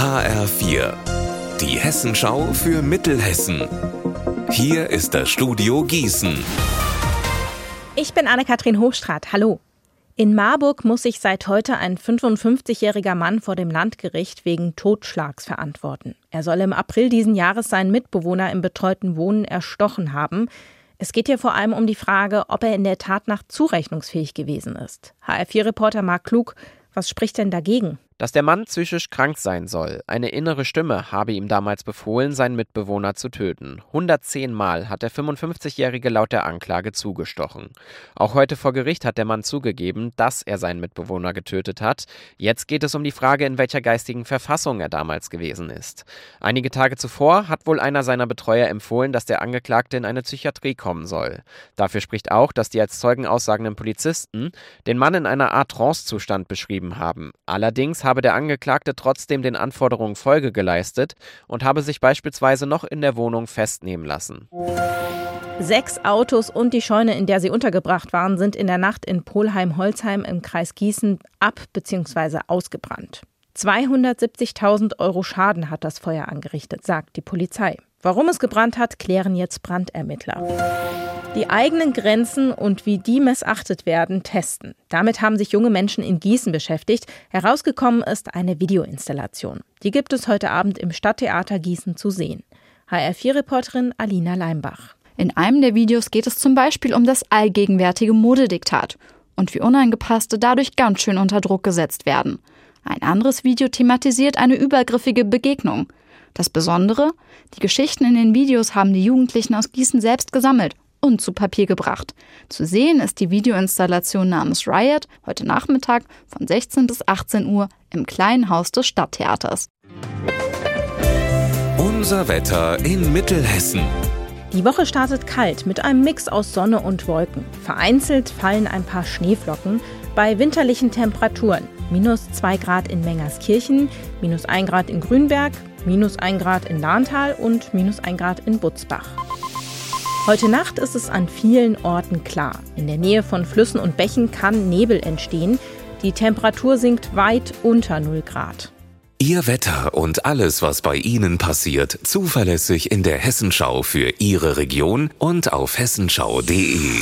HR4, die Hessenschau für Mittelhessen. Hier ist das Studio Gießen. Ich bin Anne-Kathrin Hochstrat. Hallo. In Marburg muss sich seit heute ein 55-jähriger Mann vor dem Landgericht wegen Totschlags verantworten. Er soll im April diesen Jahres seinen Mitbewohner im betreuten Wohnen erstochen haben. Es geht hier vor allem um die Frage, ob er in der Tat nach zurechnungsfähig gewesen ist. HR4-Reporter Marc Klug, was spricht denn dagegen? Dass der Mann psychisch krank sein soll. Eine innere Stimme habe ihm damals befohlen, seinen Mitbewohner zu töten. 110 Mal hat der 55-Jährige laut der Anklage zugestochen. Auch heute vor Gericht hat der Mann zugegeben, dass er seinen Mitbewohner getötet hat. Jetzt geht es um die Frage, in welcher geistigen Verfassung er damals gewesen ist. Einige Tage zuvor hat wohl einer seiner Betreuer empfohlen, dass der Angeklagte in eine Psychiatrie kommen soll. Dafür spricht auch, dass die als Zeugen aussagenden Polizisten den Mann in einer Art Trancezustand beschrieben haben. Allerdings habe der Angeklagte trotzdem den Anforderungen Folge geleistet und habe sich beispielsweise noch in der Wohnung festnehmen lassen. Sechs Autos und die Scheune, in der sie untergebracht waren, sind in der Nacht in Polheim-Holzheim im Kreis Gießen ab- bzw. ausgebrannt. 270.000 Euro Schaden hat das Feuer angerichtet, sagt die Polizei. Warum es gebrannt hat, klären jetzt Brandermittler. Die eigenen Grenzen und wie die missachtet werden, testen. Damit haben sich junge Menschen in Gießen beschäftigt. Herausgekommen ist eine Videoinstallation. Die gibt es heute Abend im Stadttheater Gießen zu sehen. HR4-Reporterin Alina Leimbach. In einem der Videos geht es zum Beispiel um das allgegenwärtige Modediktat und wie Unangepasste dadurch ganz schön unter Druck gesetzt werden. Ein anderes Video thematisiert eine übergriffige Begegnung. Das Besondere, die Geschichten in den Videos haben die Jugendlichen aus Gießen selbst gesammelt und zu Papier gebracht. Zu sehen ist die Videoinstallation namens Riot heute Nachmittag von 16 bis 18 Uhr im kleinen Haus des Stadttheaters. Unser Wetter in Mittelhessen. Die Woche startet kalt mit einem Mix aus Sonne und Wolken. Vereinzelt fallen ein paar Schneeflocken bei winterlichen Temperaturen. Minus 2 Grad in Mengerskirchen, minus 1 Grad in Grünberg, minus 1 Grad in Lahntal und minus 1 Grad in Butzbach. Heute Nacht ist es an vielen Orten klar. In der Nähe von Flüssen und Bächen kann Nebel entstehen. Die Temperatur sinkt weit unter 0 Grad. Ihr Wetter und alles, was bei Ihnen passiert, zuverlässig in der Hessenschau für Ihre Region und auf hessenschau.de.